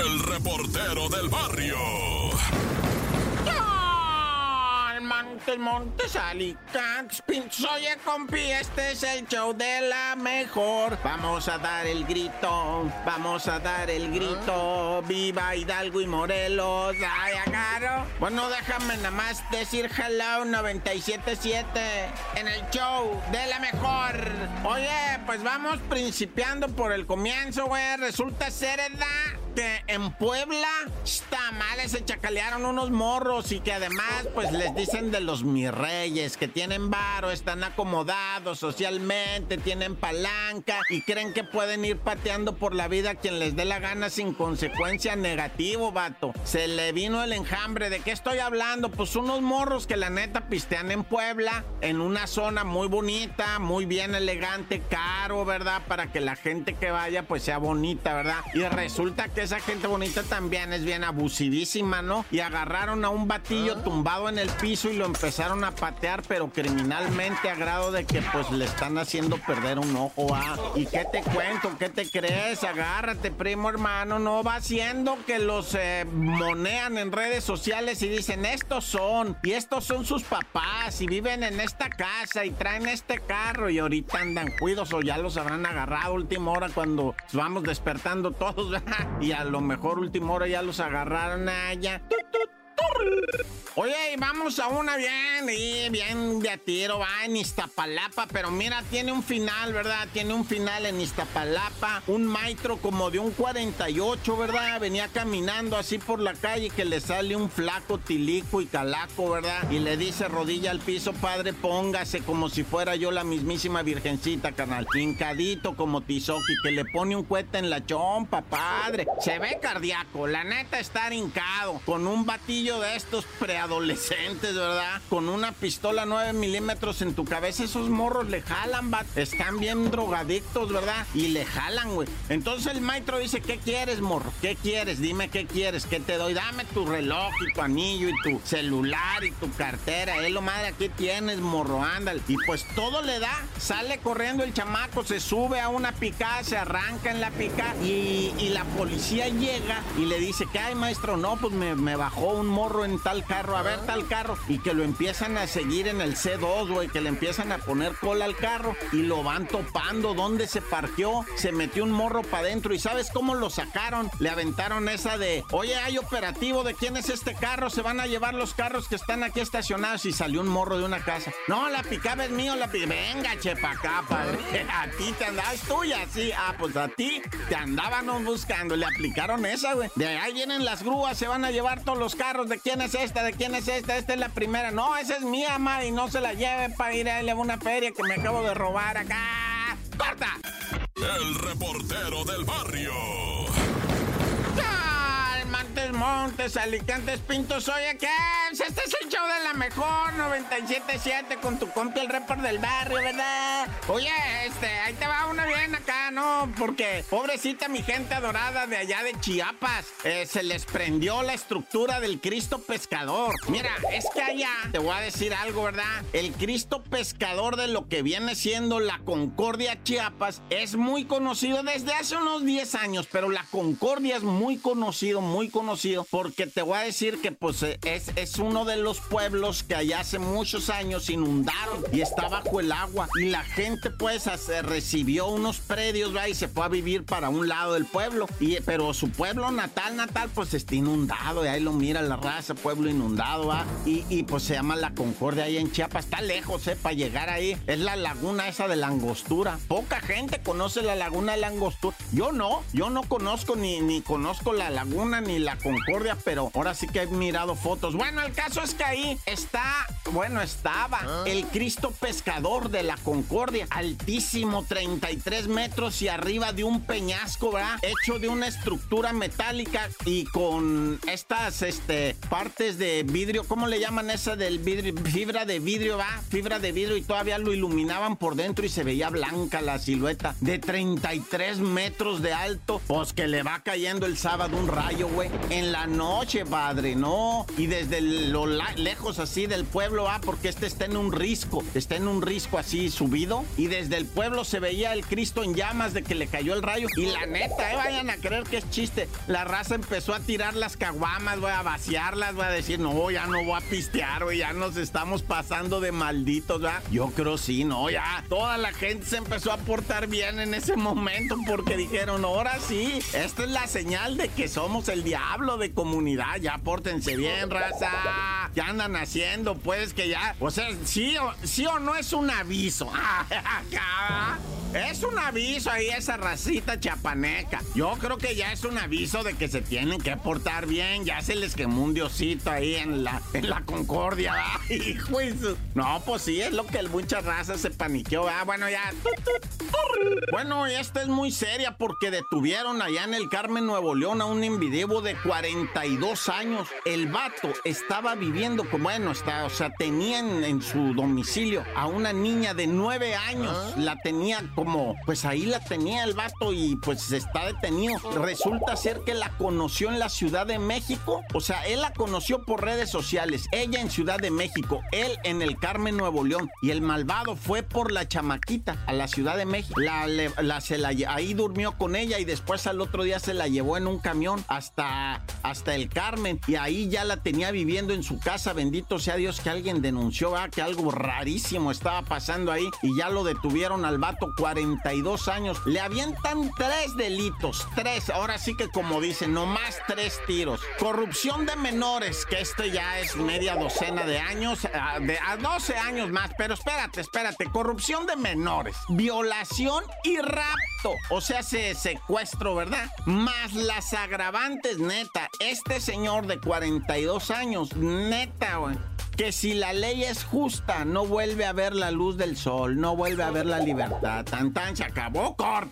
el reportero del barrio. Montes, Montes, Alicantes, Oye, compi, este es el show de la mejor. Vamos a dar el grito, vamos a dar el grito. Viva Hidalgo y Morelos, ay, agarro. Bueno, déjame nada más decir hello 977 en el show de la mejor. Oye, pues vamos principiando por el comienzo, güey. Resulta ser edad que en Puebla mal, se chacalearon unos morros y que además pues les dicen de los mis reyes que tienen varo, están acomodados socialmente, tienen palanca y creen que pueden ir pateando por la vida quien les dé la gana sin consecuencia negativo, vato. Se le vino el enjambre, ¿de qué estoy hablando? Pues unos morros que la neta pistean en Puebla, en una zona muy bonita, muy bien elegante, caro, ¿verdad? Para que la gente que vaya pues sea bonita, ¿verdad? Y resulta que esa gente bonita también es bien abusivísima, ¿no? Y agarraron a un batillo ah. tumbado en el piso y lo empezaron a patear, pero criminalmente a grado de que pues le están haciendo perder un ojo, ¿ah? ¿Y qué te cuento? ¿Qué te crees? Agárrate, primo hermano, no va haciendo que los eh, monean en redes sociales y dicen, estos son, y estos son sus papás, y viven en esta casa, y traen este carro, y ahorita andan cuidos o ya los habrán agarrado última hora cuando vamos despertando todos, ¿verdad? Y a lo mejor última hora ya los agarraron allá. Oye, vamos a una bien, y bien de a tiro, va en Iztapalapa, pero mira, tiene un final, ¿verdad? Tiene un final en Iztapalapa, un maestro como de un 48, ¿verdad? Venía caminando así por la calle que le sale un flaco tilico y calaco, ¿verdad? Y le dice rodilla al piso, padre, póngase como si fuera yo la mismísima virgencita, carnal. Hincadito como Tizoki, que le pone un cuete en la chompa, padre. Se ve cardíaco, la neta está hincado, con un batillo de estos preadolescentes, ¿verdad? Con una pistola 9 milímetros en tu cabeza, esos morros le jalan, bat. Están bien drogadictos, ¿verdad? Y le jalan, güey. Entonces el maestro dice, ¿qué quieres, morro? ¿Qué quieres? Dime qué quieres, ¿qué te doy? Dame tu reloj y tu anillo y tu celular y tu cartera. Es lo madre, aquí tienes, morro, ándale. Y pues todo le da. Sale corriendo el chamaco, se sube a una pica, se arranca en la pica y, la policía llega y le dice, ¿qué hay, maestro? No, pues me, me bajó un morro en tal carro, a ver tal carro, y que lo empiezan a seguir en el C2, güey, que le empiezan a poner cola al carro y lo van topando, dónde se parqueó, se metió un morro para adentro y ¿sabes cómo lo sacaron? Le aventaron esa de, oye, hay operativo, ¿de quién es este carro? Se van a llevar los carros que están aquí estacionados y salió un morro de una casa. No, la picaba es mío, la picaba. Venga, chepa acá, padre. A ti te andabas tuya, sí. Ah, pues a ti te andaban buscando. Le aplicaron esa, güey. De ahí vienen las grúas, se van a llevar todos los carros. ¿De quién es esta? ¿De quién es esta? Esta es la primera. No, esa es mía, ma, y no se la lleve para ir a, a una feria que me acabo de robar acá. ¡Corta! El reportero del barrio. Montes, Alicantes, Pintos. Oye, ¿qué? Este es el show de la mejor 97.7 con tu compi el report del barrio, ¿verdad? Oye, este, ahí te va una bien acá, ¿no? Porque pobrecita mi gente adorada de allá de Chiapas, eh, se les prendió la estructura del Cristo pescador. Mira, es que allá, te voy a decir algo, ¿verdad? El Cristo pescador de lo que viene siendo la Concordia Chiapas es muy conocido desde hace unos 10 años, pero la Concordia es muy conocido, muy conocido, porque te voy a decir que pues eh, es, es uno de los pueblos que allá hace muchos años inundaron y está bajo el agua y la gente pues recibió unos predios ¿va? y se fue a vivir para un lado del pueblo, y, pero su pueblo natal, natal pues está inundado y ahí lo mira la raza, pueblo inundado, ¿va? Y, y pues se llama La Concordia ahí en Chiapas, está lejos, ¿eh? Para llegar ahí, es la laguna esa de la angostura, poca gente conoce la laguna de la yo no, yo no conozco ni, ni conozco la laguna ni la Concordia, pero ahora sí que he mirado fotos. Bueno, el caso es que ahí está, bueno, estaba ah. el Cristo pescador de la Concordia, altísimo, 33 metros y arriba de un peñasco, ¿verdad? Hecho de una estructura metálica y con estas este, partes de vidrio, ¿cómo le llaman esa del vidrio? Fibra de vidrio, ¿va? Fibra de vidrio y todavía lo iluminaban por dentro y se veía blanca la silueta de 33 metros de alto, pues que le va cayendo el sábado un rayo, güey, en la noche, padre, no. Y desde lo lejos así del pueblo, ah, porque este está en un risco, está en un risco así subido. Y desde el pueblo se veía el Cristo en llamas de que le cayó el rayo. Y la neta, eh, vayan a creer que es chiste. La raza empezó a tirar las caguamas, voy a vaciarlas, voy a decir, no, ya no voy a pistear, güey, ya nos estamos pasando de malditos, ¿verdad? Yo creo sí, no, ya. Toda la gente se empezó a portar bien en ese momento porque dijeron, ahora sí, esta es la señal de que somos el diablo de comunidad, ya pórtense bien, raza. Ya andan haciendo, pues que ya, o sea, sí o, sí o no es un aviso. Es un aviso ahí esa racita chapaneca. Yo creo que ya es un aviso de que se tienen que portar bien. Ya se les quemó un diosito ahí en la, en la concordia. No, pues sí, es lo que el mucha raza se paniqueó. Ah, bueno, ya. Bueno, esta es muy seria porque detuvieron allá en el Carmen Nuevo León a un individuo de 42 años. El vato estaba viviendo como, bueno, está, o sea, tenían en, su domicilio a una niña de 9 años. Ah. La tenía como, pues ahí la tenía el vato y pues está detenido. Resulta ser que la conoció en la Ciudad de México. O sea, él la conoció por redes sociales. Ella en Ciudad de México, él en el Carmen Nuevo León. Y el malvado fue por la chamaquita a la Ciudad de México. La, se la, ahí durmió con ella y después al otro día se la llevó en un camión hasta, hasta el Carmen. Y ahí ya la tenía viviendo en su casa. Bendito sea Dios que alguien denunció que algo rarísimo estaba pasando ahí. Y ya lo detuvieron al vato 42 años. Le avientan tres delitos, tres. Ahora sí que como dicen, nomás tres tiros. Corrupción de menores, que esto ya es media docena de años, a, de, a 12 años más. Pero espérate, espérate. Corrupción de menores, violación y rapto. O sea, se secuestro, ¿verdad? Más las agravantes, neta. Este señor de 42 años, neta, güey que si la ley es justa, no vuelve a ver la luz del sol, no vuelve a ver la libertad. Tan tan se acabó, corto.